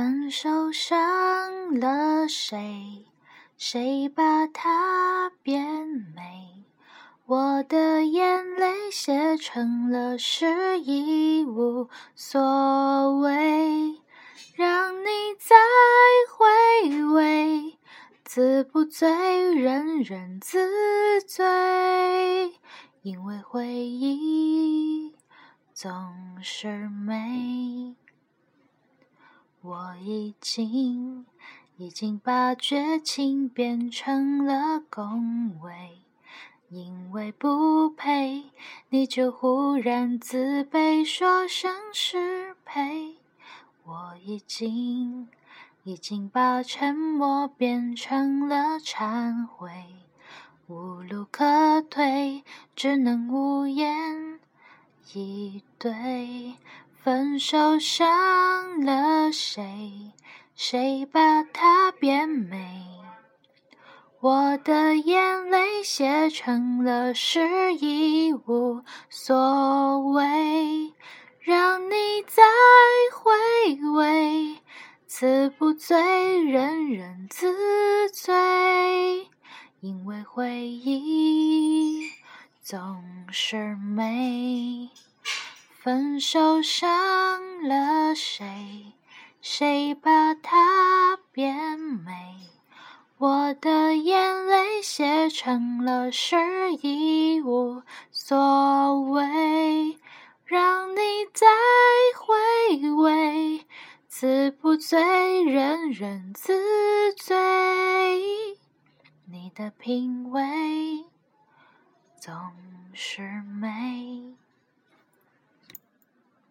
分手伤了谁？谁把它变美？我的眼泪写成了诗，已无所谓。让你再回味，自不醉，人人自醉。因为回忆总是美。我已经已经把绝情变成了恭维，因为不配，你就忽然自卑，说声失陪。我已经已经把沉默变成了忏悔，无路可退，只能无言以对。分手伤了谁？谁把它变美？我的眼泪写成了诗，已无所谓。让你再回味，词不醉，人人自醉。因为回忆总是美。分手伤了谁？谁把它变美？我的眼泪写成了诗，已无所谓。让你再回味，词不醉，人人自醉。你的品味总是美。